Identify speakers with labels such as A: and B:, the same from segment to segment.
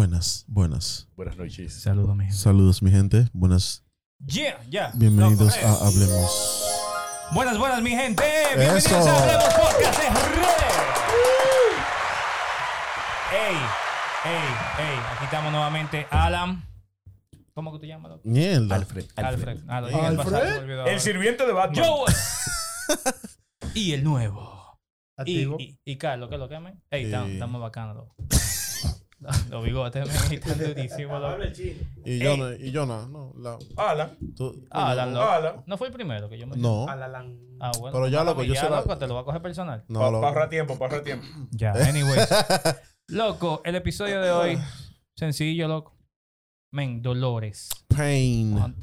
A: Buenas, buenas.
B: Buenas noches.
C: Saludos, mi gente.
A: Saludos, mi gente. Buenas.
C: Yeah, ya.
A: Bienvenidos
C: eh.
A: a Hablemos.
C: Buenas, buenas, mi gente. Bienvenidos
A: Eso.
C: a Hablemos Podcast. es re. Ey, ey, ey. Aquí estamos nuevamente. Alan. ¿Cómo que te llamas?
A: Mierda.
B: Alfred.
C: Alfred. Ah, lo dije en el
D: Alfred.
C: pasado.
B: El sirviente de Batman.
C: Yo. y el nuevo. Y,
D: Activo.
C: y, y Carlos, ¿qué es lo que me? Ey, estamos
A: Sí.
C: estamos bacanos. Loco. Los bigotes me están durísimos. loco.
A: Y yo, no- y yo no, no. La,
B: Alan.
A: tú-
C: Alan,
A: no,
C: loco.
B: Alan.
C: No fue el primero que yo me
A: no,
D: Alalán.
C: Ah, bueno.
A: Pero ya, loco, yo
C: mía,
A: se la-
C: loco, te lo va a coger personal.
A: no,
B: Para
A: lo-
B: ahorrar tiempo, para ahorrar tiempo.
C: Ya, anyways. loco, el episodio de hoy, sencillo, loco. Men, dolores.
A: Pain.
C: Cuando,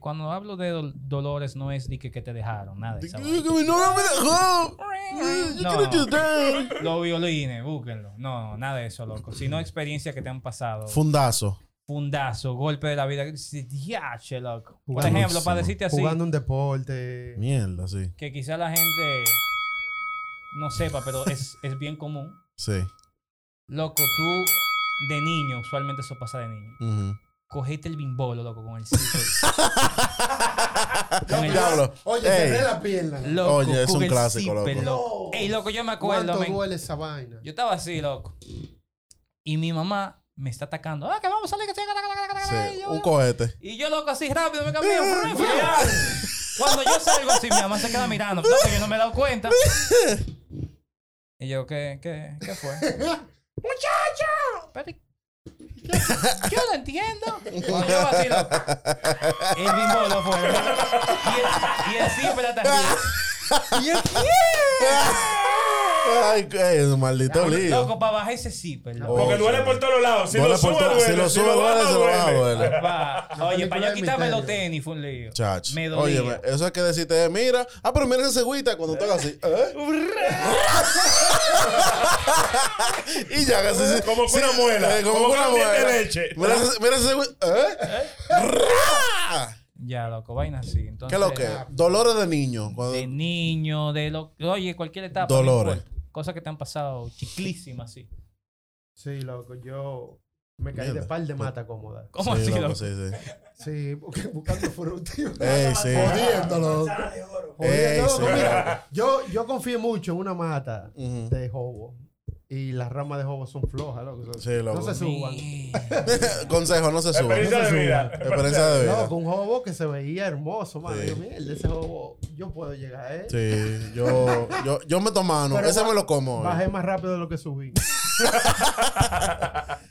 C: cuando hablo de dol- dolores, no es de que, que te dejaron, nada de esa
A: novia me dejó.
C: No, los violines, búsquenlo. No, nada de eso, loco. Sino experiencias que te han pasado.
A: Fundazo.
C: Fundazo, golpe de la vida. Diache, loco. Por
D: Jugando-
C: ejemplo, para decirte así,
D: Jugando un deporte.
A: Mierda, sí.
C: que quizá la gente no sepa, pero es, es bien común.
A: Sí.
C: Loco, tú de niño, usualmente eso pasa de niño.
A: Ujú.
C: Cogete el bimbolo, loco, con el zipper. Con el-
A: Diablo.
D: Oye, cerré la pierna.
C: Loco,
A: Oye, es
C: con
A: un
C: el
A: clásico,
C: zipper,
A: loco.
C: Ey, loco, yo me acuerdo,
D: ¿Cuánto
C: men.
D: duele esa vaina?
C: Yo estaba así, loco. Y mi mamá me está atacando. Ah, que vamos a salir, que.
A: Sí,
C: yo-
A: un cohete.
C: Y yo, loco, así rápido me cambié. Cuando yo salgo así, mi mamá se queda mirando. No, que yo no me he dado cuenta. Y yo, ¿qué, qué, qué fue? ¡Muchacho! Yo, yo no entiendo. Cuando yo así, loco. El bimbolo fue. Y hasta arriba. Y el
A: Ay, ey, maldito lío.
C: Loco, para bajar ese zipper, loco.
B: Porque duele
A: sí.
B: por todos lados. Si
A: Duele
B: lo
A: por
B: sube,
A: todo-
B: duele.
A: si lo sube, duele, si lo baja, duele.
C: Oye, para yo quitarme los tenis fue un lío.
A: Chach.
C: Me dolía.
A: Oye, eso es que decirte, mira, ah, pero mira ese agüita cuando estás así. ¿eh? y ya casi se-
B: Como que una
A: sí,
B: muela.
A: eh, como,
B: Como
A: que una
B: un diente de
A: muela.
B: leche.
A: Mira ese, mira ese agüita. ¿eh? ¡Ra!
C: Ya, loco, vaina así.
A: ¿Qué
C: Entonces,
A: es lo que? Dolores de niño. cuando-
C: De niño, de lo... Oye, cualquier etapa. no
A: Dolores.
C: importa. Cosas que te han pasado chiclísimas, así.
D: Sí, loco, yo me caí
A: Mierda.
D: de par de mata cómoda.
C: ¿Cómo
A: Sí,
C: así,
A: loco,
C: loco?
A: sí, sí.
D: Sí, porque buscando frutio.
A: Ey, sí.
D: Jodiendo, loco.
A: Ey,
D: Jodiendo,
A: sí.
D: Mira, yo, yo confié mucho en una mata
A: Ujú.
D: de jobo. Y las ramas de jobo son flojas, loco.
A: Sí, loco.
D: No se suban.
A: Consejo, no se suba.
B: Experiencia de vida.
A: Experiencia de vida.
D: Loco, un jobo que se veía hermoso, mano.
A: Sí.
D: Yo, mierda, ese jobo, yo puedo llegar a él.
A: Sí, yo, yo, yo meto mano.
D: Pero
A: Ese me lo como. hoy.
D: Bajé más rápido de lo que subí.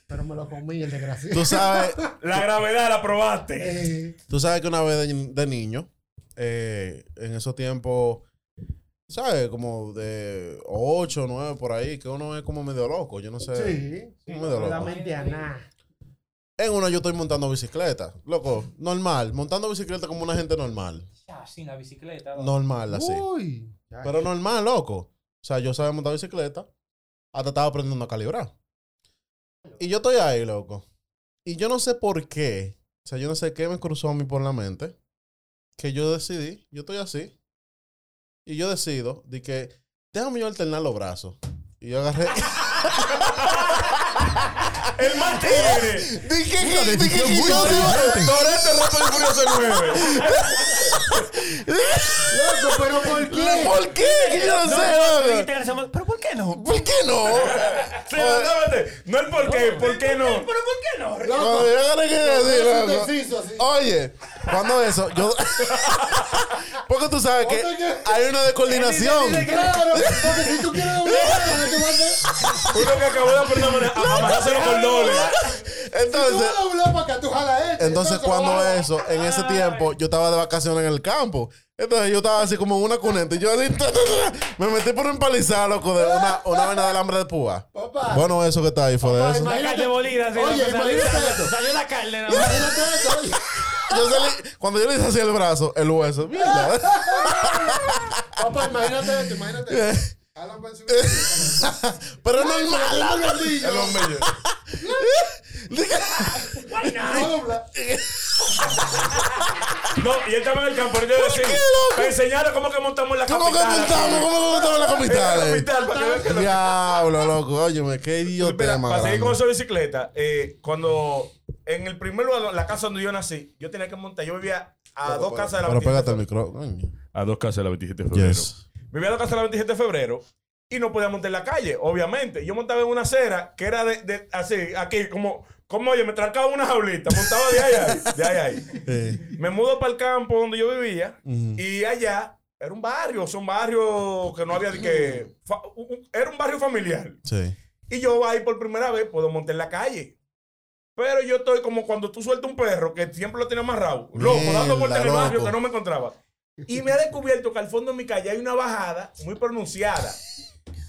D: Pero me lo comí el desgraciado.
A: Tú sabes,
B: La gravedad la probaste.
D: Eh,
A: tú sabes que una vez de, de niño, eh, en esos tiempos, ¿sabes? Como de 8, 9 por ahí, que uno es como medio loco. Yo no sé.
D: sí, sí,
A: medio loco.
D: la mente a nada.
A: En una yo estoy montando bicicleta. Loco, normal. Montando bicicleta como una gente normal.
C: Ya, sin la bicicleta.
A: Normal, así.
D: Uy. ya.
A: Pero normal, loco. O sea, yo sabía montar bicicleta. Hasta estaba aprendiendo a calibrar. Y yo estoy ahí, loco. Y yo no sé por qué. O sea, yo no sé qué me cruzó a mí por la mente. Que yo decidí, yo estoy así. Y yo decido de que déjame yo alternar los brazos. Y yo agarré.
B: El más tigre.
A: Dije que, dije que
B: Rápido y Furioso 9.
D: Loco, pero ¿por qué?
A: ¿Por qué? Que yo no sé, loco.
C: ¿Pero por qué no?
A: ¿Por qué no?
B: Sí. No el por qué, ¿por qué no?
C: ¿Pero por qué no?
A: Cuando yo que decir, loco. Oye, cuando eso, yo. Porque tú sabes que hay una descoordinación.
D: Claro, porque si tú quieres doblar, a-
B: Uno que acabó de aprender a los cordones.
D: Tú
A: Entonces,
D: este.
A: entonces cuando eso, en ese tiempo, yo estaba de vacaciones en el campo. Entonces yo estaba así como en una cuneta y yo así, me metí por empalizar, loco, de una, una vaina de alambre de púa.
D: Papá.
A: Bueno, eso que está ahí fue de eso.
C: Carne molida, así,
D: Oye, imagínate
C: salió-
D: esto.
C: salió la carne. más.
D: Imagínate eso, oye.
A: Yo salí- cuando yo le hice así el brazo, el hueso, mierda.
D: Papá, imagínate esto, imagínate esto.
A: Pero es normal,
D: Un
A: loco.
D: gordillo.
B: El hombre.
D: No.
B: No, y él estaba en el campo. Y yo decía, para enseñarle cómo que montamos la
A: ¿Cómo que
B: capital.
A: montamos? ¿Cómo que montamos la capital?
B: capital, para que vean que lo-
A: Diablo, loco. Óyeme, qué idiota
B: para seguir con esa bicicleta, eh, cuando en el primer lugar, la casa donde yo nací, yo tenía que montar, yo vivía a dos casas de la
A: Pero
B: 27
A: pégate
B: de
A: al
B: febrero.
A: micrófono.
B: A dos casas de la 27 de febrero. Vivía a dos casas de la 27 de febrero y no podía montar en la calle, obviamente. Yo montaba en una acera que era de, de- así, aquí, como, como oye, me trancaba una jaulita, montaba de ahí de ahí ahí.
A: Eh,
B: Me mudo para el campo donde yo vivía y allá era un barrio, son barrios que no había de que. fa- un- era un barrio familiar.
A: sí.
B: Y yo ahí por primera vez puedo montar en la calle. Pero yo estoy como cuando tú sueltas un perro que siempre lo tiene amarrado. Loco, dando vueltas en el barrio que no me encontraba. Y me ha descubierto que al fondo de mi calle hay una bajada muy pronunciada.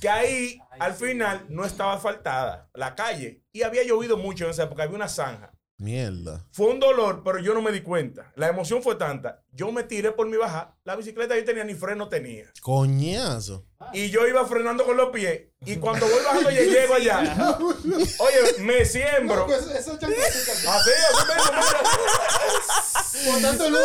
B: Que ahí, al final, no estaba asfaltada la calle. Y había llovido mucho en esa época, había una zanja.
A: Mierda.
B: Fue un dolor, pero yo no me di cuenta. La emoción fue tanta. Yo me tiré por mi bajada. La bicicleta yo tenía ni freno tenía.
A: Coñazo.
B: Y yo iba frenando con los pies. Y cuando voy bajando, yo llego allá. Oye, me siembro.
D: Loco, eso- eso es chancletica.
B: Así, así.
D: Botando el humo.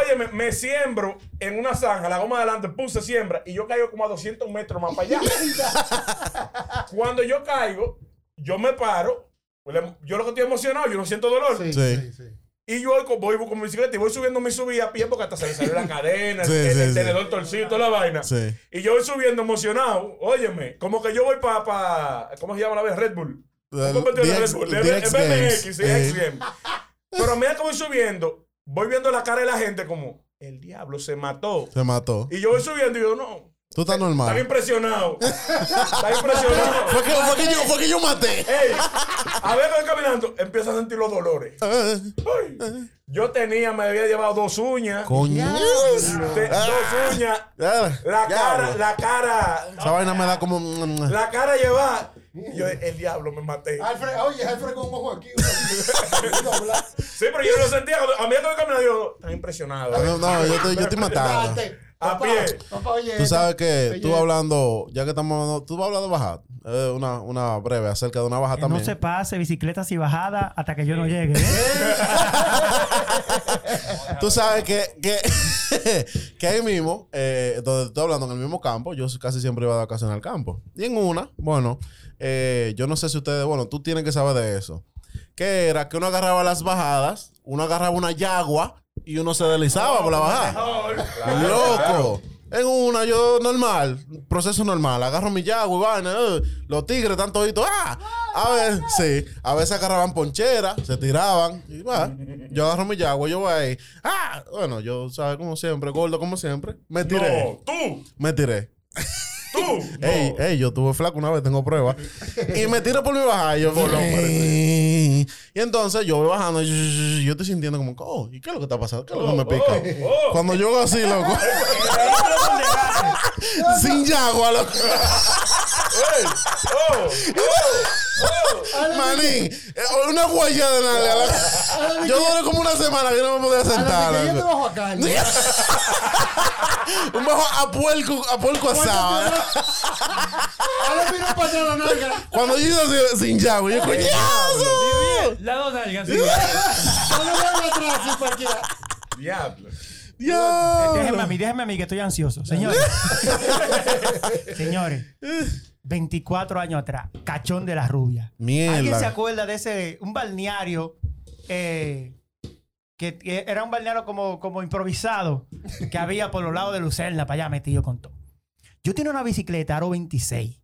B: Oye, me, me siembro en una zanja, la goma de adelante, puse siembra y yo caigo como a 200 metros más para allá. Cuando yo caigo, yo me paro. Pues, Yo lo que estoy emocionado, yo no siento dolor.
D: Sí,
A: Sí.
D: sí, sí.
B: Y yo voy con, mi bicicleta y voy subiendo mi subida a pie porque hasta se me salió la cadena,
A: Sí,
B: el,
A: sí,
B: el
A: sí.
B: tenedor torcido, toda la vaina.
A: Sí.
B: Y yo voy subiendo emocionado. Óyeme, como que yo voy para, pa, ¿cómo se llama la vez? Red Bull.
A: El
B: ¿Cómo te llama
A: DX
B: Red Bull? De-
A: DX
B: en vez de
A: Games.
B: X, sí, X Games. Pero a medida que voy subiendo, voy viendo la cara de la gente como, el diablo se mató.
A: Se mató.
B: Y yo voy subiendo y yo, no,
A: Tú estás
B: estaba
A: normal.
B: impresionado. Estaba impresionado.
A: Fue que, fue que yo, fue que yo maté.
B: Ey, a ver, voy caminando, empiezo a sentir los dolores.
A: Eh,
B: Ay, yo tenía, me había llevado dos uñas.
A: Coñazo.
B: te- dos uñas.
A: Ya,
B: La cara, la cara,
A: Esa vaina me da como. mm,
B: la cara lleva. Y yo, el diablo, me maté.
D: Alfred, oye, Alfred con un ojo aquí.
B: Sí, pero yo lo sentía. A medida que voy caminando, yo, estaba impresionado.
A: No, no, yo estoy, yo estoy matando.
B: A pie.
D: Papá, oye.
A: Tú sabes que
D: Oye,
A: tú hablando, ya que estamos hablando, tú vas a hablar de bajar. Eh, una, una breve acerca de una baja
E: Que
A: también.
E: no se pase bicicletas y bajadas hasta que yo no llegue. ¿eh?
A: Tú sabes que, que, que ahí mismo, eh, donde estoy hablando, en el mismo campo, yo casi siempre iba de vacaciones al campo. Y en una, bueno, eh, yo no sé si ustedes, bueno, tú tienes que saber de eso. Que era que uno agarraba las bajadas, uno agarraba una yagua y uno se deslizaba por la bajada. Loco. En una, yo normal, proceso normal. Agarro mi yagua y vaina. eh, los tigres están toditos. ¡Ah! A ver, sí. A veces agarraban ponchera, se tiraban. Y va. Yo agarro mi yagua, yo voy ahí. ¡Ah! Bueno, yo, ¿sabes? Como siempre, gordo como siempre. Me tiré.
B: No, tú,
A: Me tiré.
B: Tú.
A: Ey, ey, yo tuve flaco una vez, tengo pruebas. y me tiro por mi bajada. Y yo, y entonces yo voy bajando. Y yo estoy sintiendo como, oh, ¿y qué es lo que está pasando? ¿Qué es lo que me pica?
B: Oh, oh.
A: Cuando yo hago así, loco. sin yagua, loco.
B: Ey, oh, oh,
A: Manín, eh, una guaya de nalga. Yo duré como una semana que no me podía sentar.
D: yo te bajo a.
A: Un bajo a puerco, a puerco asado.
D: Ahora mira para atrás la nalga.
A: Cuando yo hice sin yagua, yo, coñazo.
C: Las dos nalgas.
D: Ahora mira atrás, sí, cualquiera.
B: Diablo.
E: Déjenme a
A: Diablo.
E: mí, déjenme a mí que estoy ansioso. Señores. Señores. 24 años atrás. Cachón de la rubia.
A: Mierda.
E: ¿Alguien se acuerda de ese, un balneario eh, que, que era un balneario como, como improvisado que había por los lados de Lucerna para allá metido con todo? Yo tenía una bicicleta Aro 26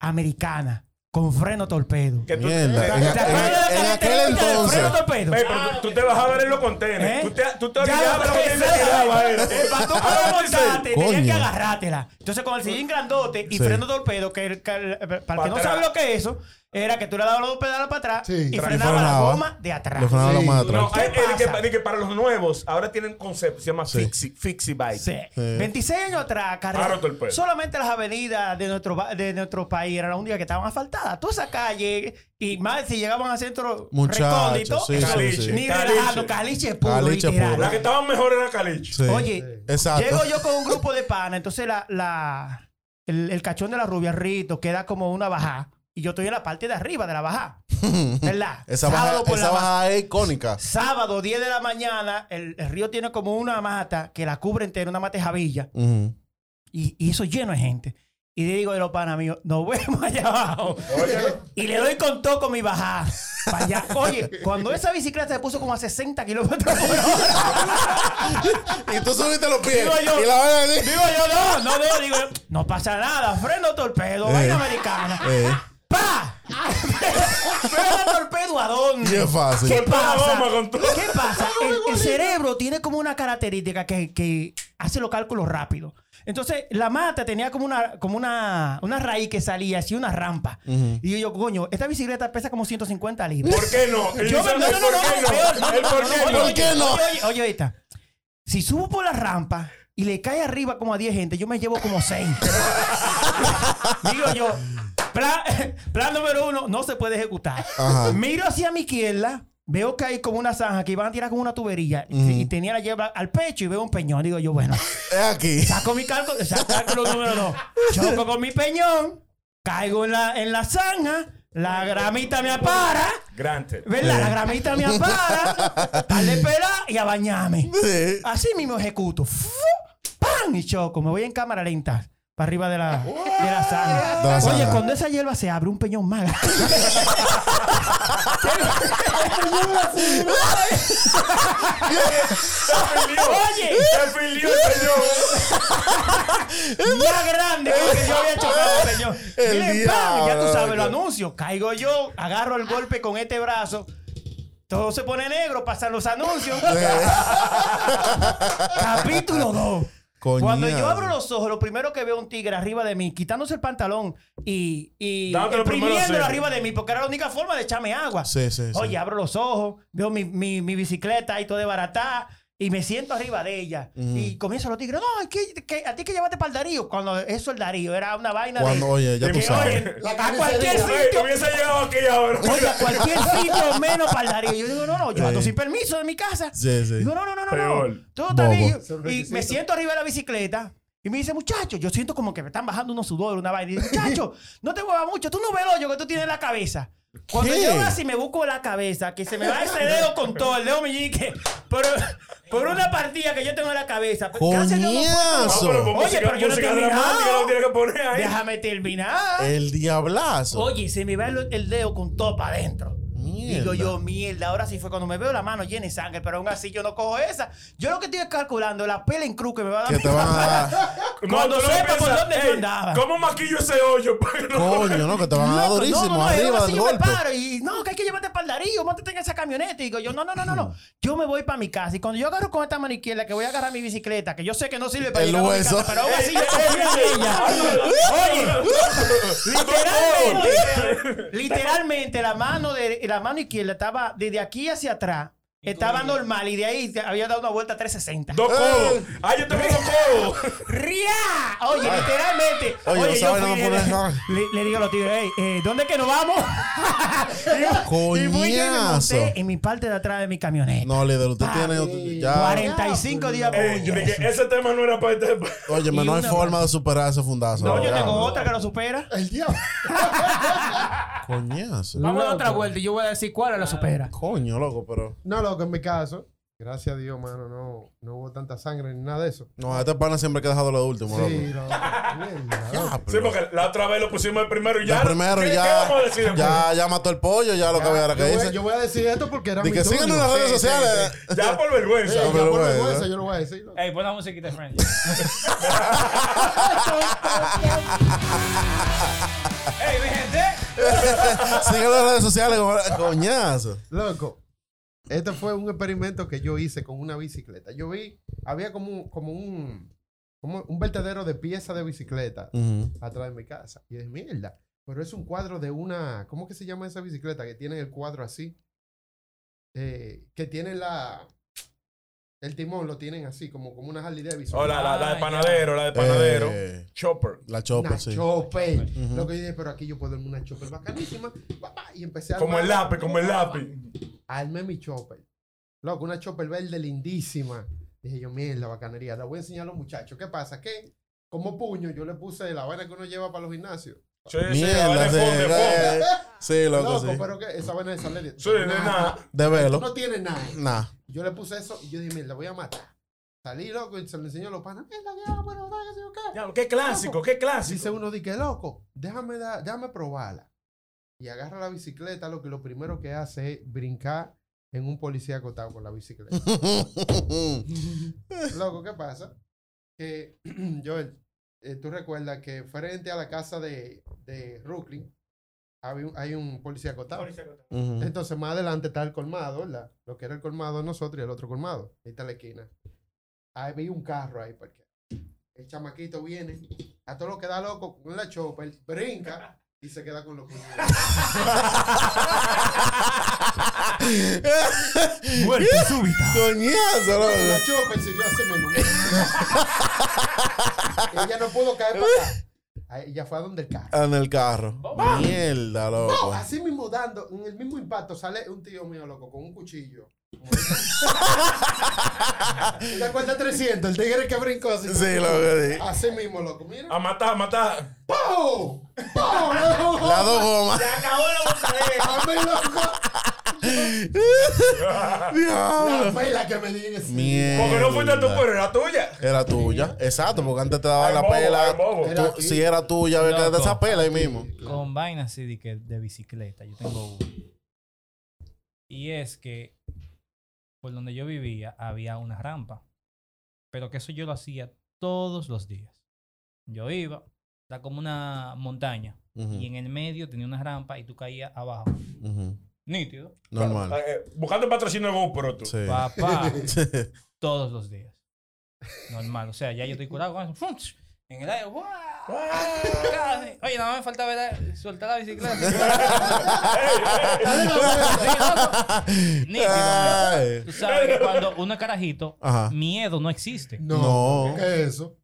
E: americana con freno torpedo.
B: Que tú,
A: Mierda.
B: te-
A: En,
E: ¿Te acuerdas de
A: en- en
E: la
A: aquel
E: característica del
A: entonces.
E: Freno torpedo.
B: Ey, pero tú, tú te vas a ver en los contenedores.
E: ¿Eh?
B: Tú te, tú te
E: Ya
B: olvidabas
E: lo
B: te
E: pensé.
B: era.
E: Eh, Para tú
B: Ah,
E: poder montarte, tenías
A: Coño.
E: que agarrártela. Entonces, con el sillín grandote y
A: Sí.
E: freno torpedo, que, el- que el- para el que no sabe lo que es eso, era que tú le dabas los dos pedales para atrás
D: Sí.
E: y frenaba la goma de atrás.
A: Le frenaba la
D: Sí.
A: más atrás.
B: No,
E: ¿Qué
B: hay- hay que, que para los nuevos, ahora tienen concepto, se llama
A: Sí.
B: Fixie, Fixie Bike.
E: Sí.
A: Sí.
E: 26 años atrás, carrera. Solamente las avenidas de nuestro, de nuestro país eran las únicas que estaban asfaltadas. Toda esa calle, y más si llegaban a centro
A: Muchachos,
E: recóndito,
A: sí,
B: sí, sí.
E: ni
B: Caliche.
E: relajando, caliche puro,
A: Caliche
E: literal.
A: puro.
B: La que estaban mejor era Caliche.
A: Sí.
E: Oye,
A: Exacto.
E: llego yo con un grupo de pana, entonces la, la, el, el cachón de la rubia, Rito, queda como una bajada. Y yo estoy en la parte de arriba de la bajada. ¿Verdad?
A: Esa baja,
E: por
A: esa
E: la ma-
A: baja es icónica.
E: Sábado, 10 de la mañana, el, el río tiene como una mata que la cubre entera, una mata de javilla.
A: Ujú.
E: Y, y eso lleno de gente. Y le digo a los panas míos, nos vemos allá abajo. Y le doy con todo con mi bajada. pa' allá. Oye, cuando esa bicicleta se puso como a 60 kilómetros por hora.
A: Y tú subiste los pies.
E: Digo yo-
A: y la.
E: Digo yo, no, no, no, digo, no pasa nada, freno torpedo, vaina americana.
A: Eh,
E: ¡Pa! freno torpedo a dónde? ¿Qué pasa?
B: con todo.
E: ¿Qué pasa? El, el cerebro tiene como una característica que, que hace los cálculos rápido. Entonces, la mata tenía como una, como una, una raíz que salía así, una rampa. Y yo, coño, esta bicicleta pesa como 150 libras.
B: ¿Por qué no? El
E: Yo me- no, no, no,
B: ¿por
E: no,
B: qué por qué
E: no,
B: no.
A: ¿Por qué no?
E: Oye, oye, esta. Si subo por la rampa y le cae arriba como a 10 gente, yo me llevo como 6. Digo yo, plan, plan número uno, no se puede ejecutar.
A: Ajá.
E: Miro hacia mi izquierda, veo que hay como una zanja que iban a tirar con una tubería y tenía la lleva al pecho y veo un peñón. Digo yo, bueno,
A: Es aquí.
E: saco mi cálculo, saco cálculo número dos. Choco con mi peñón, caigo en la, en la zanja, la gramita me apara.
B: Granted.
E: ¿Verdad? La gramita me apara, a le esperar y a bañarme.
A: Sí.
E: Así mismo ejecuto. ¡Pam! Y choco. Me voy en cámara lenta. Para arriba de la, de la zanja.
A: De la
E: Oye, cuando esa hierba se abre, un peñón más. Oye.
B: Se filió el señor.
E: más grande que yo había chocado el peñón.
A: El
E: Miren, ¡pam! Ya tú sabes, lo anuncio. Caigo yo, agarro el golpe con este brazo. Todo se pone negro, pasan los anuncios. Capítulo 2. Cuando yo abro los ojos, lo primero que veo es un tigre arriba de mí, quitándose el pantalón y, y exprimiéndolo arriba de mí, porque era la única forma de echarme agua.
A: Sí, sí, sí.
E: Oye, abro los ojos, veo mi, mi, mi bicicleta ahí toda desbaratada y me siento arriba de ella. Y comienzan los tigres, no, es que, que a ti que llevaste para el Darío. Cuando eso el Darío era una vaina
A: Cuando,
E: de...
A: oye, ya tú
E: que,
A: sabes.
E: oye,
D: La
E: a cualquier sitio,
B: hubiese llegado aquí ahora.
E: Oye, a cualquier sitio menos para el Darío. Yo digo, no, no, yo ando sin permiso de mi casa.
A: Sí, sí.
E: Digo, no, no, no, no,
B: Peor.
E: no. Todo está bien. Y me siento arriba de la bicicleta. Y me dice, muchacho, yo siento como que me están bajando unos sudores, una vaina. Y dice, muchacho, no te muevas mucho. Tú no ves el hoyo que tú tienes en la cabeza. Cuando
A: ¿Qué?
E: yo así, me busco la cabeza, que se me va ese dedo con todo, el dedo meñique, por, por una partida que yo tengo en la cabeza. A Dios no fue,
B: Ah,
A: Coñazo.
B: pero
E: Oye, pero yo no terminado.
B: tiene que poner ahí.
E: Déjame terminar.
A: El diablazo.
E: Oye, se me va el, el dedo con todo para adentro. Digo yo, mierda, ahora sí fue cuando me veo la mano llena de sangre, pero aún así yo no cojo esa. Yo lo que estoy calculando, la pela en cruz que me va a dar
A: Que
E: mi
A: te van a dar.
E: Cuando
B: no
E: sepa por
B: piensas,
E: dónde yo
B: "Ey,
E: andaba".
B: ¿Cómo maquillo ese hoyo?
A: Coño, ¿no? Que te van a dar durísimo.
E: no, no,
A: arriba del
E: me paro y no, que hay que llevarte para el Darío, montate en esa camioneta. Y digo yo, no, no, no, no, no. Yo me voy para mi casa. Y cuando yo agarro con esta mano izquierda, que voy a agarrar mi bicicleta, que yo sé que no sirve para
A: El
E: llegar a mi
A: hueso.
E: casa, pero aún así yo confío en ella. Oye, literalmente, literalmente la mano de la mano izquierda estaba desde aquí hacia atrás. Estaba normal y de ahí había dado una vuelta 360.
B: Dos codos. Ah, yo tengo dos codos.
E: ¡Ria! Oye, literalmente.
A: Oye,
E: yo fui-
A: pone-
E: le, le digo a los tigres, "Ey, eh, ¿dónde es que nos vamos? y fui yo me monté en mi parte de atrás de mi camioneta.
A: No, líder, usted
E: Ah,
A: tiene. Ya.
E: 45 días por yeso.
B: que ese tema no era para este.
A: Oye, no hay forma de superar ese fundazo.
E: No, yo
A: Ya.
E: tengo otra que lo supera.
D: El diablo.
A: Coñazo.
E: Vamos a dar otra vuelta y yo voy a decir cuál la supera.
A: Coño, loco, pero.
D: No, loco, en mi caso, gracias a Dios, mano, no, no hubo tanta sangre ni nada de eso.
A: No, a este pana siempre hay que dejarlo lo último,
D: Sí,
A: loco.
D: no. mierda,
A: Ya,
D: loco.
B: Sí, porque la otra vez lo pusimos el primero y ya.
A: Ya primero
B: ¿Qué-
A: ya.
B: ¿Qué vamos a decir?
A: Ya, ya mató el pollo, ya lo que vea
D: Ya,
A: la que
D: yo, voy,
A: dice.
D: yo voy a decir esto porque era mi
A: que
D: turno.
A: sigan en las redes
D: Sí, sí,
A: sociales.
D: sí.
B: Ya por vergüenza.
D: Sí, ya
A: pero
D: por
A: bueno.
D: vergüenza yo lo voy a decir. loco.
C: Ey, pon la musiquita de Friends. Ey, mi gente.
A: Sigan en las redes sociales, como- coñazo.
D: Loco, este fue un experimento que yo hice con una bicicleta. Yo vi, había como, un- como un como un vertedero de piezas de bicicleta atrás de mi casa. Y es mierda. Pero es un cuadro de una. ¿Cómo que se llama esa bicicleta? Que tiene el cuadro así. Eh, que tiene la. El timón lo tienen así, como, como una Harley Davidson.
B: Oh, la, la, la de panadero, la de panadero.
A: Eh,
B: Chopper.
A: la
D: Una
A: chopa, sí.
D: chopper. Lo que yo dije, pero aquí yo puedo armar una chopper bacanísima. Y empecé a
B: Como el lápiz, como el lápiz.
D: Armé mi chopper. Loco, una chopper verde lindísima. Dije yo, mierda, bacanería. La voy a enseñar a los muchachos. ¿Qué pasa? Que como puño yo le puse la vaina que uno lleva para los gimnasios.
B: Sí, sí,
A: Mierda,
B: de
A: sí,
B: de
A: eh, sí, loco,
D: Loco,
A: sí.
D: pero que esa vaina de sale de,
B: Sí, de nada.
A: De
D: Tú
A: velo.
D: no tienes nada.
A: Nah.
D: Yo le puse eso y yo dije, mira, voy a matar. Salí loco y se lo enseñó a los panas. Qué.
B: Qué clásico, qué clásico.
D: Dice uno, di que loco, déjame, da- déjame probarla. Y agarra la bicicleta, lo que lo primero que hace es brincar en un policía acotado con la bicicleta. loco, ¿qué pasa? Que, Joel, eh, tú recuerdas que frente a la casa de, de Brooklyn había un- hay un policía acotado. Entonces, más adelante está el colmado, ¿verdad? Lo que era el colmado de nosotros y el otro colmado. Ahí está la esquina. Ahí vi un carro ahí, porque el chamaquito viene, a todo lo que da loco con la chopper, brinca y se queda con los puños.
E: Muerte súbita.
A: Coñazo.
D: La siguió así mismo. Ella no pudo caer para acá. Ahí, ella fue a donde el carro.
A: En el carro. Mierda,
D: No,
A: loco.
D: así mismo dando, en el mismo impacto, sale un tío mío loco con un cuchillo. ¿Te acuerdas 300? El tigre que brincó así.
A: Sí, loco, sí.
D: Así mismo, loco. Mira.
B: A matar, a matar.
D: ¡Pum! ¡Pum!
A: Las dos gomas.
B: Se acabó la botadera.
D: Loco. La
A: Diablo.
D: pela que me di en ese
A: Mierda.
B: Porque no fuiste tú, pero era tuya.
A: Era tuya. Exacto, porque antes te daban la
B: bobo,
A: pela. tú-
D: Era
A: si era tuya, darte
C: Loco.
A: esa pela ahí mismo.
C: Con vainas así de, que, de bicicleta. Yo tengo uno. Y es que por donde yo vivía había una rampa. Pero que eso yo lo hacía todos los días. Yo iba, era como una montaña.
A: Ujú,
C: Y en el medio tenía una rampa y tú caías abajo. Nítido.
A: Normal.
B: Eh, buscando el patrocinio de GoPro, tú.
A: Sí.
C: Papá. todos los días. Normal. O sea, ya yo estoy curado con eso. En el aire. ¡guau! Casi. Oye, nada más me falta ver, soltar la bicicleta. Nítido.
A: Ay.
C: Tú sabes que cuando uno es carajito,
A: Ajá.
C: miedo no existe.
D: No.
A: No.
D: ¿Qué es eso?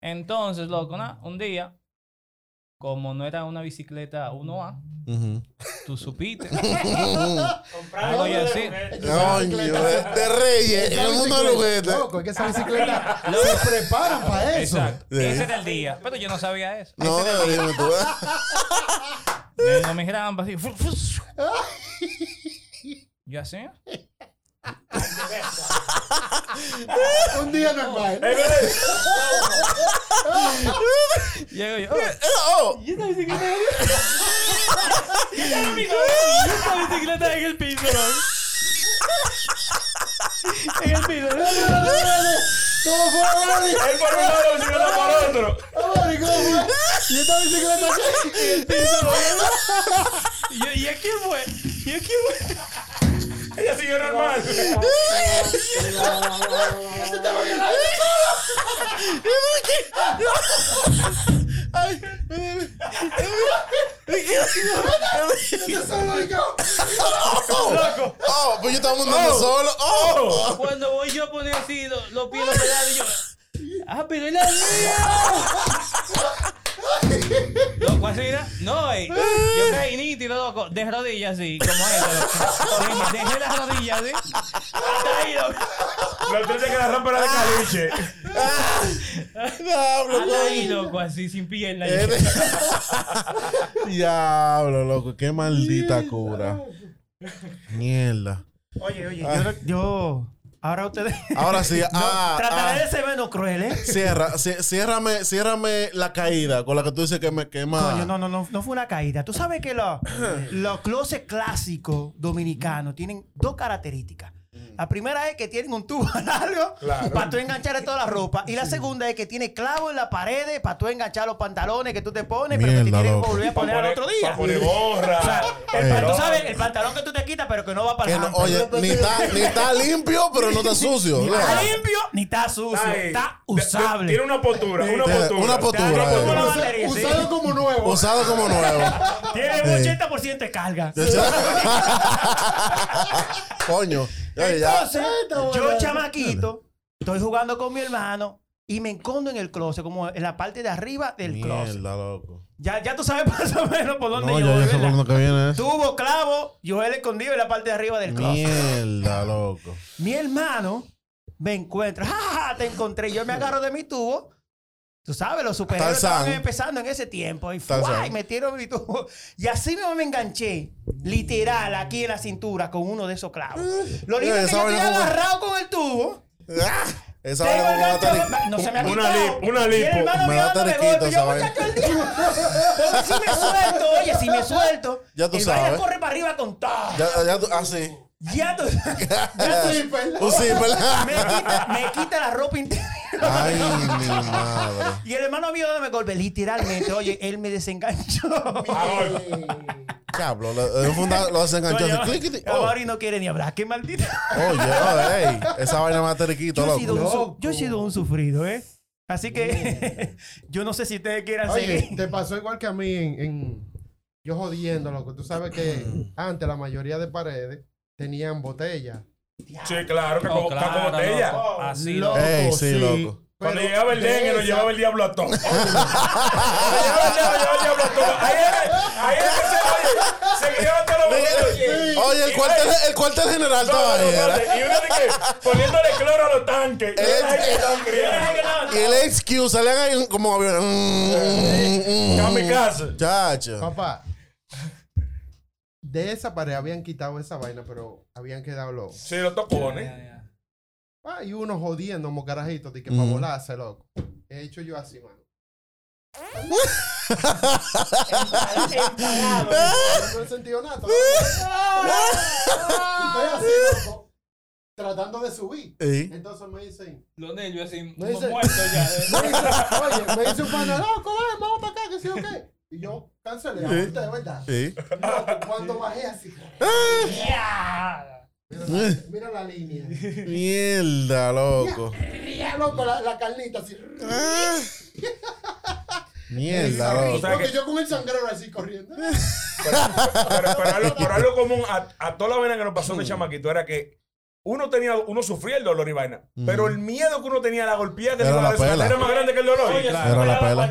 C: Entonces, loco, un día, como no era una bicicleta 1A,
A: Ujú.
C: tú supiste. Algo decir.
A: Coño, de, de reyes, en el mundo de los juguetes.
D: Loco, es que esa bicicleta se preparan para eso.
C: Exacto.
A: Sí.
C: Ese era el día. Pero yo no sabía eso.
A: No,
C: día.
A: dime tú.
C: Vengo mis rampas así. Yo así.
D: Un día normal.
C: Llego yo. oh,
A: Oh,
C: ¿Y esta bicicleta? ¿Y esta bicicleta en el piso, ¿no? En el piso.
D: ¿Cómo fue, Mari?
B: Él por un lado, bicicleta por otro.
D: Mari, ¿cómo fue? ¿Y esta bicicleta qué?
C: Y yo, ¿y a quién fue? ¿Y a quién fue?
B: Ella siguió normal.
A: ay, oh, oh, pues yo estaba montando solo. Oh,
C: Cuando voy yo a poner así los, los pies los pedales, yo. ¡Ah, pero es la mía! Loco, así era. No, ey. Yo caí nítido, loco, de rodillas así, como esto. loco. Dejé, las rodillas así. Hasta ahí, loco.
B: Lo triste que la rampa era de caliche.
A: diablo,
C: Hasta ahí, loco, así, sin pierna.
A: Diablo, loco, qué maldita cura. Mierda.
E: Oye, oye,
A: Ah.
E: yo, yo- Ahora ustedes.
A: Ahora sí, ah,
E: Trataré
A: ah.
E: de ser menos cruel, ¿eh?
A: Cierra, ci- ciérrame, ciérrame la caída con la que tú dices que me quema.
E: Coño, no, no, no, no fue una caída. Tú sabes que los, los closets clásicos dominicanos tienen dos características. La primera es que tienen un tubo largo
B: Claro.
E: para tú enganchar toda la ropa. Y la segunda es que tiene clavos en las paredes para tú enganchar los pantalones que tú te pones, pero que te tienes que volver a poner al otro día.
B: Para poner gorra.
E: O sea, el tú sabes, el pantalón que tú te quitas, pero que no va para el
A: no- oye, ni está, ni está limpio, pero no está sucio.
E: Ni está limpio, ni está sucio.
B: Ay,
E: Está usable.
B: Tiene una postura, una postura.
A: una postura, eh.
E: La sí.
D: Usado como nuevo.
A: Usado como nuevo.
E: Tiene un 80% de carga.
A: Coño.
E: Entonces, yo chamaquito, estoy jugando con mi hermano y me escondo en el closet, como en la parte de arriba del closet.
A: Mierda, loco.
E: Ya, ya tú sabes más o menos por dónde
A: No,
E: yo voy. Tubo, clavo, yo él escondido en la parte de arriba del closet.
A: Mierda, loco.
E: Mi hermano me encuentra, ¡Ja, ja, ja! te encontré. Yo me agarro de mi tubo Tú sabes, los superhéroes estaban empezando en ese tiempo. Y,
A: Tarzán.
E: ¡fua! y metieron y todo. Y así mismo me enganché, literal, aquí en la cintura con uno de esos clavos. Lo lindo
A: Eh,
E: es que yo
A: como-
E: agarrado con el tubo.
A: ¡Ah! Esa
E: Tengo
A: vaina
E: el
A: me va a
E: gancho, no se me ha
B: una
E: quitado.
B: lip- una
E: Y el
B: lipo.
E: hermano
A: Me teriquito
E: golpe.
A: esa
E: Yo, muchacho, el. Porque si me suelto, oye, si me suelto,
A: Ya tú
E: el
A: sabes.
E: corre para arriba con todo.
A: Ya, ya tú, ah, sí.
E: Ya tú, ya tú-.
A: Un zipper.
E: me, quita, me quita la ropa interior.
A: Ay, mi madre.
E: Y el hermano mío dándome golpe, literalmente, oye, él me desenganchó.
A: Diablo, lo, desenganchó
E: Coño,
A: así. clic, clic,
E: a
A: oh.
E: No quiere ni hablar, qué maldita.
A: Oye, oh, ey, esa vaina más teriquito,
E: Yo he, sido
A: loco.
E: su- yo he sido un sufrido, ¿eh? Así que yo no sé si ustedes quieran
D: Oye,
E: seguir.
D: te pasó igual que a mí en, en- yo jodiendo, loco. Tú sabes que
A: Mm.
D: antes la mayoría de paredes tenían botellas.
B: Sí, claro, que
C: Oh,
B: como
C: claro,
B: como botella.
C: loco. Así,
D: Loco.
A: Ey, sí, loco.
B: Cuando
D: Pero
B: llegaba el
D: de
B: dengue, nos llevaba el diablo a todo. Cuando llegaba el diablo, llevaba el diablo a todo. Ahí era, ahí era que se, se guiaban todos los botellos.
A: Oye, el cuartel,
B: güey,
A: el cuartel general estaba
B: no,
A: ahí.
B: Y uno de que poniéndole cloro a los tanques. Y
A: el HQ salían ahí como. Mm, mm, mm.
B: Kamikaze.
A: Chacho.
D: Papá, de esa pared habían quitado esa vaina, pero habían quedado los.
B: Sí, los tocones.
D: Ah, y uno jodiendo como carajitos de que
A: Ujú.
D: para volarse, loco. He hecho yo así, mano. No he sentido nada. estoy así, loco, tratando de subir.
A: Ey.
D: Entonces me dicen,
C: Los nervios así,
D: Me dice-
C: muertos ya.
D: me dice, oye, me dice un pana, loco, ven, vamos para acá, que sí o qué. Y yo cancelé, a usted, ¿verdad?
A: Sí.
D: Loco, cuando bajé así. Mira la, mira la línea.
A: Mierda, loco.
D: Ya, loco, la, la carnita así.
A: Mierda,
B: O
A: loco.
B: sea
D: Porque
B: que-
D: yo con el sangrero así corriendo.
B: Pero, pero, pero algo, pero algo común a, a toda la vaina que nos pasó de chamaquito era que uno tenía, uno sufría el dolor y vaina, pero el miedo que uno tenía a la golpeada que
A: Era
B: se iba a
A: la
B: dar,
A: pela.
B: era más grande que el dolor.
A: Era la pela.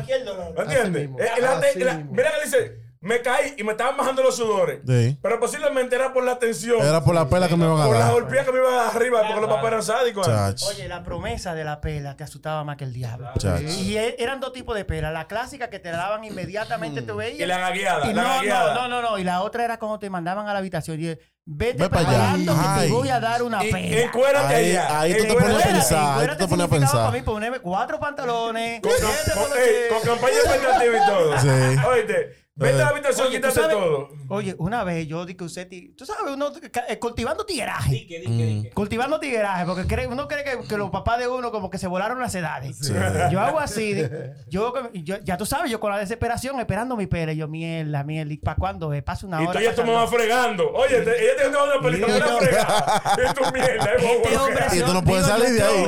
B: ¿Me entiendes?
D: mismo.
B: Eh, la-
D: Así
B: la-
D: mismo.
B: mira que dice, me caí y me estaban bajando los sudores.
A: Sí.
B: Pero posiblemente era por la tensión.
A: Era por la pela que me iban a
B: por la
A: dar.
B: golpeada que me iban a dar arriba, porque los papás eran sádicos.
E: Oye, la promesa de la pela te asustaba más que el diablo. Y e- eran dos tipos de pela. La clásica que te la daban inmediatamente, te veías.
B: Y la gagueada,
E: Y
B: la
E: no,
B: gagueada.
E: no, no, no, no. Y la otra era cuando te mandaban a la habitación. Y, vete
A: Ve pa' allá.
E: que
A: Ay.
E: te voy a dar una pela.
B: encuérate
A: Ahí-
B: allá.
A: ahí tú te pones a pensar. ahí
E: Encuérdate
A: tú te pones a
E: significaba
A: pensar.
E: para mí ponerme cuatro pantalones.
B: Con,
E: que-
B: campaña expectativa y todo.
A: Sí.
B: Oíste, vete a la habitación y
E: Oye, ¿tú
B: quítate
E: sabes?
B: todo.
E: Oye, una vez yo di que usted, tú sabes, uno eh, cultivando tigueraje.
C: Dique, dique, dique.
E: Cultivando tigueraje, porque cree- uno cree que, que los papás de uno como que se volaron las edades.
A: Sí.
E: Yo hago así, yo, yo- ya tú sabes, yo con la desesperación esperando mi pele, yo mierda, mierda, ¿y para cuándo es? Pasa una
B: Y
E: hora.
B: tú ya tu mamá fregando. Oye, te- ella te una pelita
E: Y
B: una fregada. Es tu mierda, es
E: Este.
A: Y
E: se
A: tú no puedes salir de ahí.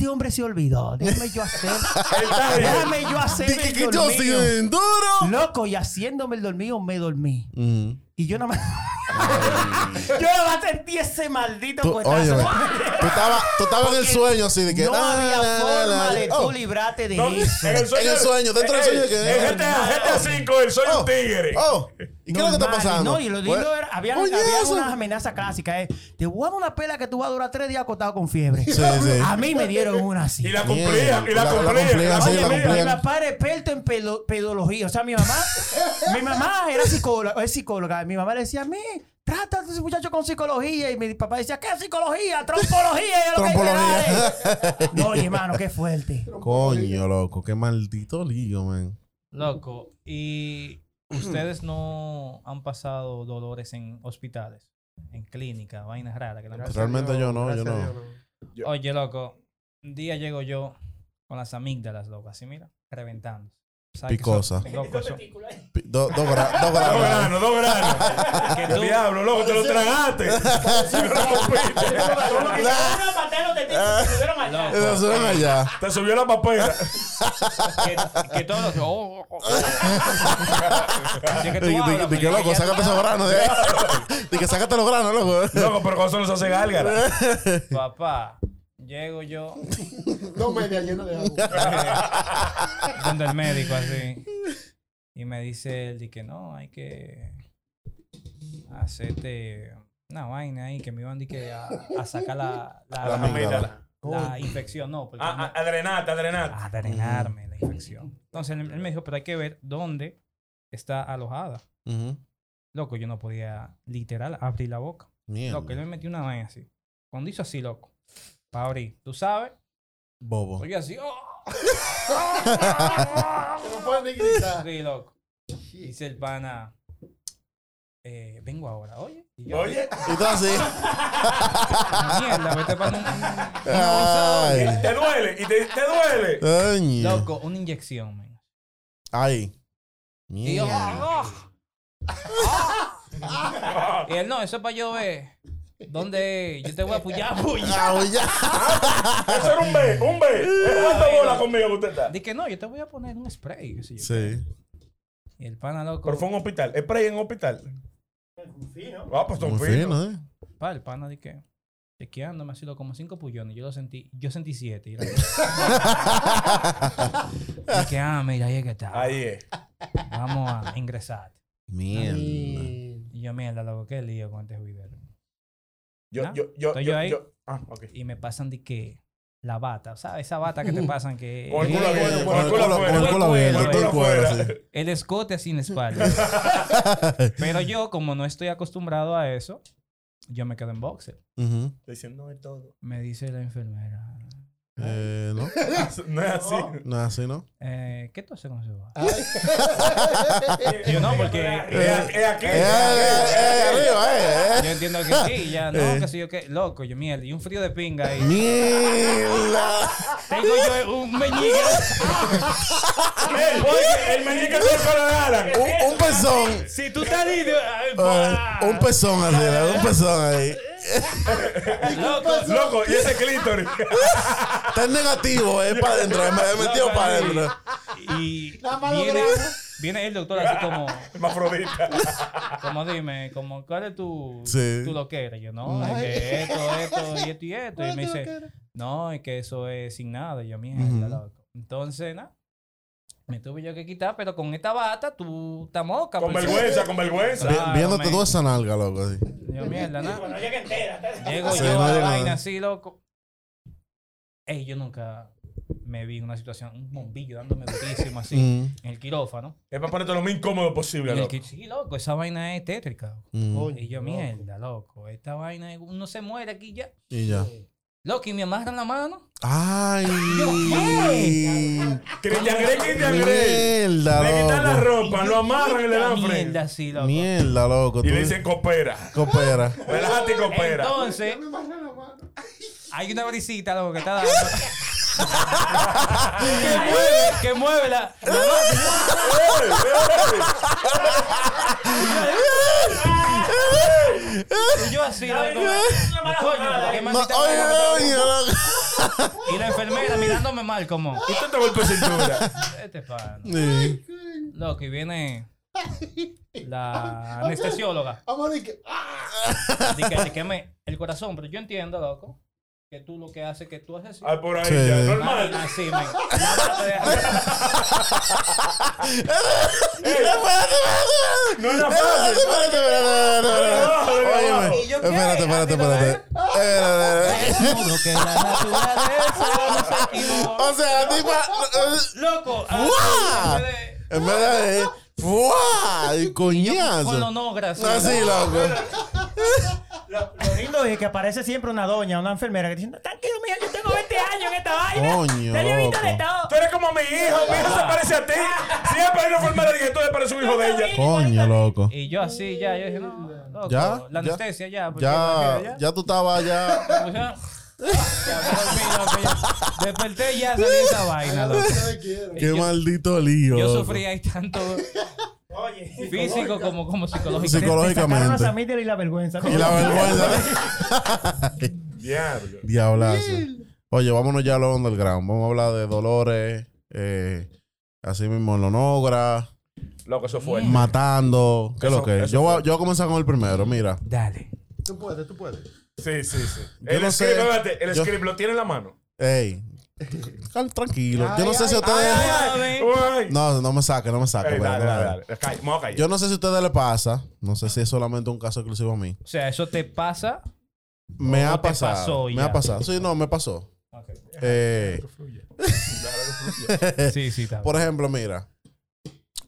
E: Este hombre se olvidó. Déjame yo hacer. déjame yo hacer
A: Dije que yo soy duro.
E: Loco, y haciéndome el dormido, me dormí.
A: Mm.
E: Y yo nada más. yo nada más sentí ese maldito
A: Tú, estabas en el sueño así de que.
E: no
A: na,
E: había forma de
A: Oh,
E: tú librarte de
B: No,
E: eso.
B: en el sueño,
A: En el sueño, dentro del sueño que-
B: En GTA, GTA 5, el sueño
A: Oh,
B: tigre.
A: Oh, ¿y qué es lo que está pasando?
E: No, y lo lindo
A: Pues,
E: era, había,
A: oye,
E: había
A: eso.
E: unas amenazas clásicas. eh. Te voy a dar una pela que tú vas a durar tres días acostado con fiebre.
A: Sí, sí.
E: A mí me dieron una así.
B: Y la cumplían, y la
A: la- la
B: cumplían.
A: cumplían,
B: la
A: sí,
E: Oye,
A: la
E: mi,
B: cumplían.
E: papá era experto en pedo- pedología. O sea, mi mamá, mi mamá era psicóloga, es psicóloga. Mi mamá le decía a mí, trata a ese muchacho con psicología. Y mi papá decía, ¿qué psicología? Trompología. y es lo que hay que
A: Trompología.
E: darle". No, oye, hermano, qué fuerte.
A: Coño, loco, qué maldito lío, man.
C: Loco, ¿y ustedes no han pasado dolores en hospitales? En clínicas, vainas raras que?
A: Realmente yo no, yo no.
B: Yo-
C: Oye, loco, un día llego yo con las amígdalas, loco, así mira, reventando. ¿Sabes que
A: Picosa. Dos dos
B: granos, dos granos. diablo, loco, te lo tragaste. Lo rompiste.
A: Eso suena allá.
B: Te subió la papera.
C: que, que todos los... oh, oh, oh. Así que tú
A: Di
C: hablas,
A: di- di que loco, sácate esos granos ahí. Di que sácate los granos, loco.
B: Loco, pero con eso no se hace gálgara.
C: Papá, llego yo
D: Dos medias llenas de agua.
C: donde el médico así. Y me dice él, di que no, hay que hacerte una vaina ahí que me iban di que a, a sacar la, la,
A: La
C: la-
A: amígdala.
C: la infección, no, porque
B: A,
C: no-
B: a, a drenarte, a drenarte.
C: a drenarme la infección. Entonces él, él me dijo, pero hay que ver dónde está alojada. Loco, yo no podía literal abrir la boca.
A: Mierda.
C: Loco, él me metió una vaina así. Cuando hizo así, loco, para abrir, tú sabes,
A: Bobo.
C: oye así, ¡oh!
D: No pueden ni gritar.
C: Sí, loco. Dice el pana, eh, vengo ahora, oye. Y yo,
B: Oye,
A: Y tú así.
C: mierda, vete para un, un- un.
A: Ay.
B: te duele y te, te duele.
A: Coño.
C: Loco, una inyección, man.
A: Ay.
C: Y yo,
A: Mierda.
C: ¡ah! Y él, no, eso es para yo ver dónde yo te voy a apoyar, apoyar.
A: Ah.
B: Eso era un B, un B. Es cuánta bola conmigo que usted está.
C: Dije, no, yo te voy a poner un spray, qué sé yo.
A: Sí.
C: Y el pana, loco,
B: Pero fue un hospital. Spray en un hospital. Ah, pues
A: Muy
B: finos.
A: fino, ¿eh?
C: pa, el pana, dije, chequeándome así, lo como cinco pullones. Yo lo sentí, yo sentí siete. Y dije, ah, mira, ahí es que está.
B: Ahí es.
C: Vamos a ingresar.
A: Mierda.
C: Y yo, mierda, loco, qué lío con este juidero.
B: Yo,
C: ¿No?
B: yo, yo,
C: Estoy
B: yo,
C: yo ahí.
B: yo- Ah, ok.
C: Y me pasan de que la bata, ¿sabes? Esa bata que te pasan que...
B: Con el culo afuera.
C: El escote sin espalda. Pero yo, como no estoy acostumbrado a eso, yo me quedo en boxer.
B: Estoy diciendo de todo.
C: Me dice la enfermera,
A: Eh, no.
B: No es así.
A: No es así, ¿no?
C: eh, ¿qué tú haces con ese. Yo no, porque
B: Es es aquí.
A: Eh, eh, eh, arriba, eh,
C: yo entiendo que sí, ya no,
A: Eh.
C: que sí, yo qué, loco, yo mierda, y un frío de pinga y
A: Mierda.
C: tengo yo un meñique.
B: Oye, el meñique tiene el de Alan.
A: Un, pezón.
C: si tú estás ahí,
A: Eh, un pezón así, ¿verdad? un pezón ahí.
C: Loco,
B: Loco, y ese clítoris.
A: Está en negativo, es para adentro, me he metido para adentro.
C: y viene, el doctor así como
B: Hermafrodita.
C: Como dime, como, ¿cuál es tu,
A: Sí.
C: tu loquera? Yo, no, es que esto, esto, y esto y esto. Y me dice, no, es que eso es sin nada. Y yo, mierda, loco. Entonces, nada, me tuve yo que quitar, pero con esta bata tú estás moca.
B: Con
C: pues.
B: vergüenza, con vergüenza.
A: Vi-
C: Claro,
A: Viéndote toda esa nalga, loco. Así.
C: Yo, mierda, nada. Llego
A: Sí,
C: yo
A: no
C: a la vaina así, loco. Ey, yo nunca me vi en una situación, un bombillo dándome durísimo así,
A: Mm,
C: en el quirófano.
B: Es para ponerte lo más incómodo posible, loco.
C: sí, loco, esa vaina es tétrica.
A: mm.
C: Y yo, mierda, loco, esta vaina, uno se muere aquí ya.
A: Y ya.
C: Loco, y me amarran la mano.
A: Ay.
B: Cristian Grey, Cristian Grey.
A: Mierda,
B: Le quitan la
A: loco.
B: ropa, lo amarran y le dan
C: Mierda,
B: frente.
C: sí, loco.
A: Mierda, loco.
B: Y
A: tú-
B: le dicen coopera.
A: Coopera.
B: Relájate y coopera.
C: Entonces,
D: Me amarra la mano.
C: hay una brisita, loco, que está dando. que mueve, que mueve la. la y yo así, loco. Coño, qué maldita vaina. Y la enfermera mirándome mal, como.
B: Y tú te golpes cintura.
C: Este pana.
A: Sí.
C: Loco, y viene la anestesióloga.
D: Vamos a decir que. ¡Ah!
C: que me el corazón, pero yo entiendo, loco, que tú lo que haces que tú haces así.
B: Ay, por ahí
A: Sí.
B: ya. Normal.
C: así, de-
B: No era
A: Espérate,
B: fácil.
A: espérate, espérate,
C: que la naturaleza no se.
A: O sea, la tipa.
C: Loco,
A: ¡Guau!
C: así, en vez de-.
A: Y
C: con
A: coñazo.
C: nogras.
A: Así, loco.
E: Lo, lo lindo es que aparece siempre una doña, una enfermera que dice, tranquilo, mija, yo tengo 20 años en esta vaina.
A: Coño,
E: Te de todo.
B: Tú eres como mi hijo. Mi hijo se parece a ti. Siempre hay una enfermera que tú le pareces un hijo de ella.
A: Coño, loco.
C: Y yo así, ya, yo dije, no, loco,
A: Ya,
C: la
A: ya.
C: anestesia ya.
A: Ya, ya tú estabas ya.
C: Ya, ya me dormí, loco, ya. Desperté y ya salí de esa vaina, loco.
A: Qué maldito lío.
C: Yo sufrí ahí tanto físico como, como psicológicamente.
E: La
A: Psicológicamente.
E: Samítera y la vergüenza.
A: Y la vergüenza.
B: Diablo.
A: Diablazo. Oye, vámonos ya a lo underground. Vamos a hablar de Dolores. Eh, así mismo en Lonogra.
B: Loco, eso fue.
A: Matando. ¿Qué es lo que es?
B: eso
A: Yo, voy a- yo voy a comenzar con el primero. Mira.
C: Dale.
D: Tú puedes, tú puedes.
B: Sí, sí, sí.
A: Yo
B: El
A: no sé.
B: script, espérate, el
A: Yo-
B: script lo tiene en la mano.
A: Ey. Tranquilo. Yo no
D: Ay,
A: sé si
D: ay,
A: ustedes.
B: Ay.
A: No, no me saque, no me saque.
B: Ey, dale,
A: no,
B: dale,
A: dale. Yo no sé si a ustedes les pasa. No sé si es solamente un caso exclusivo a mí.
C: O sea, eso te pasa.
A: Me
C: ¿O
A: ha pasado.
C: pasó
A: me ha pasado. Sí, no, me pasó. Eh.
B: Déjalo que
C: Sí, sí, está.
A: Por ejemplo, mira,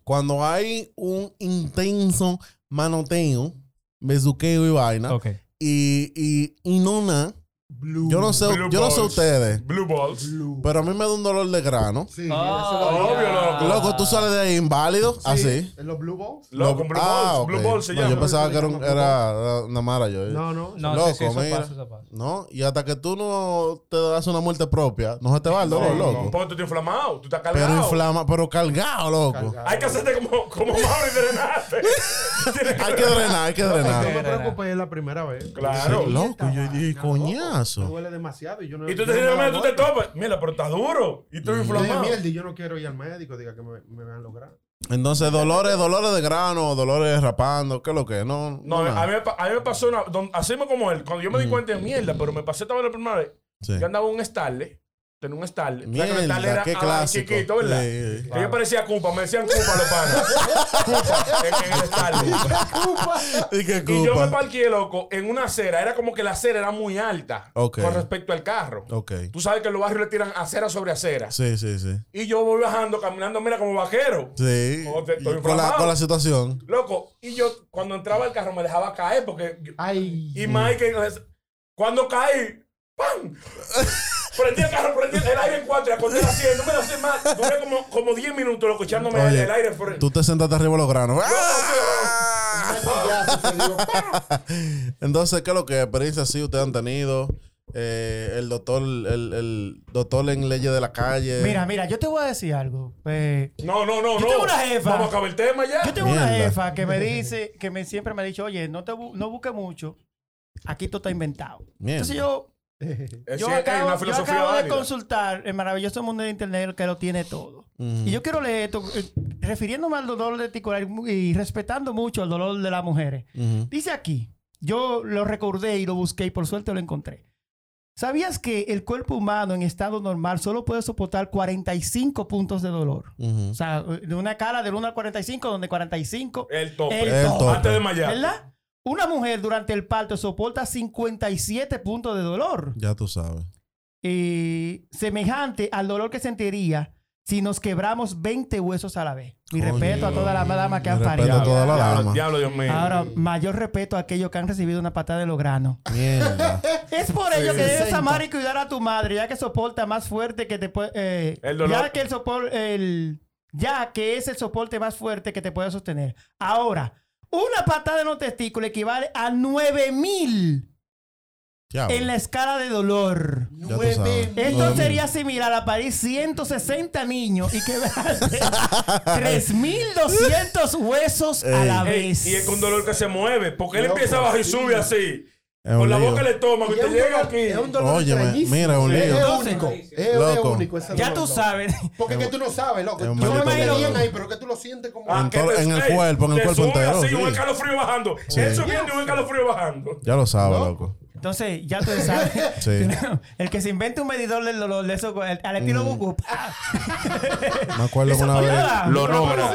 A: cuando hay un intenso manoteo, besuqueo y vaina,
C: Ok.
A: y, y, y no nada,
D: Blue.
A: yo no sé,
B: Blue
A: yo no sé ustedes,
B: Blue balls.
D: Blue.
A: pero a mí me da un dolor de grano.
D: Sí,
C: Ah,
B: obvio, loco.
A: Loco, tú sales de ahí inválido,
D: Sí,
A: así.
D: ¿En los Blue Balls?
B: Loco, Blue
A: Ah,
B: balls. Blue
A: ok.
B: balls se
A: No,
B: llama.
A: Yo pensaba que era, un-
D: Blue
A: era una mara yo.
D: No, no.
C: No,
A: Loco,
C: sí, sí, eso
A: mira.
C: pasa, eso pasa.
A: ¿No? Y hasta que tú no te das una muerte propia, no se te va el dolor,
B: No, no,
A: loco.
B: porque tú estás inflamado, tú estás cargado.
A: Pero inflama, pero cargado, loco.
D: Cargado.
B: Hay que hacerte como, como Mauro y drenarte.
A: Hay que drenar, hay que
D: No
A: drenar.
D: me preocupes, es la primera vez.
B: Claro.
A: Sí, loco, yo dije, coñazo.
D: duele demasiado y yo no
B: Y tú te
D: no
B: dices, mira, tú te topas. Mira, pero estás duro. Y tú inflamado.
D: mierda, y yo no quiero ir al médico, diga que me, me van a lograr.
A: Entonces, dolores, dolores de grano, dolores rapando, ¿qué es lo que? No,
B: No, a mí, a mí me pasó una. don- así como él. Cuando yo me di cuenta de mierda, pero me pasé también la primera vez.
A: Sí.
B: Yo andaba en un Starlet. Tenía un sabes que el
A: Mierda,
B: Starlet era
A: qué
B: ah,
A: clásico.
B: chiquito, ¿verdad?
A: Sí, sí.
B: Que yo parecía Cupa, me decían Cupa los panas. Cupa, en, en el.
A: Y qué
B: Y yo me parqué, loco, en una acera. Era como que la acera era muy alta con respecto al carro.
A: Ok.
B: Tú sabes que en los barrios le tiran acera sobre acera.
A: Sí, sí, sí.
B: Y yo voy bajando, caminando, mira, como vaquero.
A: Sí.
B: Te- estoy
A: con, la,
B: inflamado.
A: con la situación.
B: Loco, y yo cuando entraba al carro me dejaba caer porque.
D: Ay.
B: y Mike, cuando caí, ¡pam! prendí el carro, prendí el aire en cuatro y acordé la no me lo sé más. Duré como, como 10 minutos, loco, echándome el,
A: Oye,
B: el aire. Por...
A: Tú te sentaste arriba de los granos. ¡Ah! Entonces, ¿qué es lo que experiencia así ustedes han tenido? Eh, el doctor, el, el doctor en leyes de la calle.
E: Mira, mira, yo te voy a decir algo. Eh,
B: No, no, no,
E: Yo
B: no.
E: tengo una jefa.
B: Vamos a acabar el tema ya.
E: yo tengo una jefa que me dice, que me, siempre me ha dicho, oye, no te bu- no busques mucho. Aquí todo está inventado.
A: Mierda.
E: Entonces yo,
B: Es
E: yo acabo,
B: una
E: yo
B: filosofía
E: acabo de consultar el maravilloso mundo de internet que lo tiene todo. Y yo quiero leer esto, eh, refiriéndome al dolor testicular y, y respetando mucho el dolor de las mujeres. Dice aquí, yo lo recordé y lo busqué y por suerte lo encontré. ¿Sabías que el cuerpo humano en estado normal solo puede soportar 45 puntos de dolor? O sea, de una escala del 1 al 45, donde 45
B: El tope.
E: El
A: El tope.
B: Antes de.
E: ¿Verdad? Una mujer durante el parto soporta 57 puntos de dolor.
A: Ya tú sabes.
E: Y semejante al dolor que sentiría si nos quebramos 20 huesos a la vez. Mi respeto a todas las damas que han parido.
A: a todas las
B: Diablo,
A: damas.
B: diablo, Dios mío.
E: Ahora, mayor respeto a aquellos que han recibido una patada de los granos.
A: Mierda.
E: Es por ello
D: Sí.
E: que debes
D: 60.
E: amar y cuidar a tu madre, ya que soporta más fuerte que te puede. eh,
B: El dolor.
E: Ya que el soporte. El, ya que es el soporte más fuerte que te puede sostener. Ahora, una patada en los testículos equivale a 9000
A: Diablo.
E: en la escala de dolor. Esto sería similar a parir 160 niños y quebrarse 3200 huesos a la
B: Ey,
E: vez.
B: y es con dolor que se mueve. Porque él empieza a bajar y sube así.
A: Es un
B: Con la
A: lío.
B: boca le toma.
D: Y
B: Que te
D: un
B: llega
D: dolor-
B: aquí.
D: Es un dolor
A: Óyeme,
D: extrañísimo.
A: mira, es un lío.
D: Es único. Es,
A: Loco.
D: único ese
E: Ya
D: dolor,
E: tú
D: loco.
E: sabes.
D: Porque es que tú no sabes, loco.
A: Es un
D: Yo me
A: maldito
D: imagino
A: dolor.
D: bien ahí, pero que tú lo sientes como...
B: Ah,
A: En
B: que
A: todo- en el cuerpo, en el cuerpo entero, sí.
B: un escalofrío bajando.
A: Sí.
B: Él subiendo y un escalofrío bajando.
A: Ya lo sabes, loco.
E: Entonces, ya tú sabes.
A: Sí.
E: El que se invente un medidor del dolor de eso, al estilo Goku.
A: Me acuerdo que una vez.
E: Lo
B: Lo logra.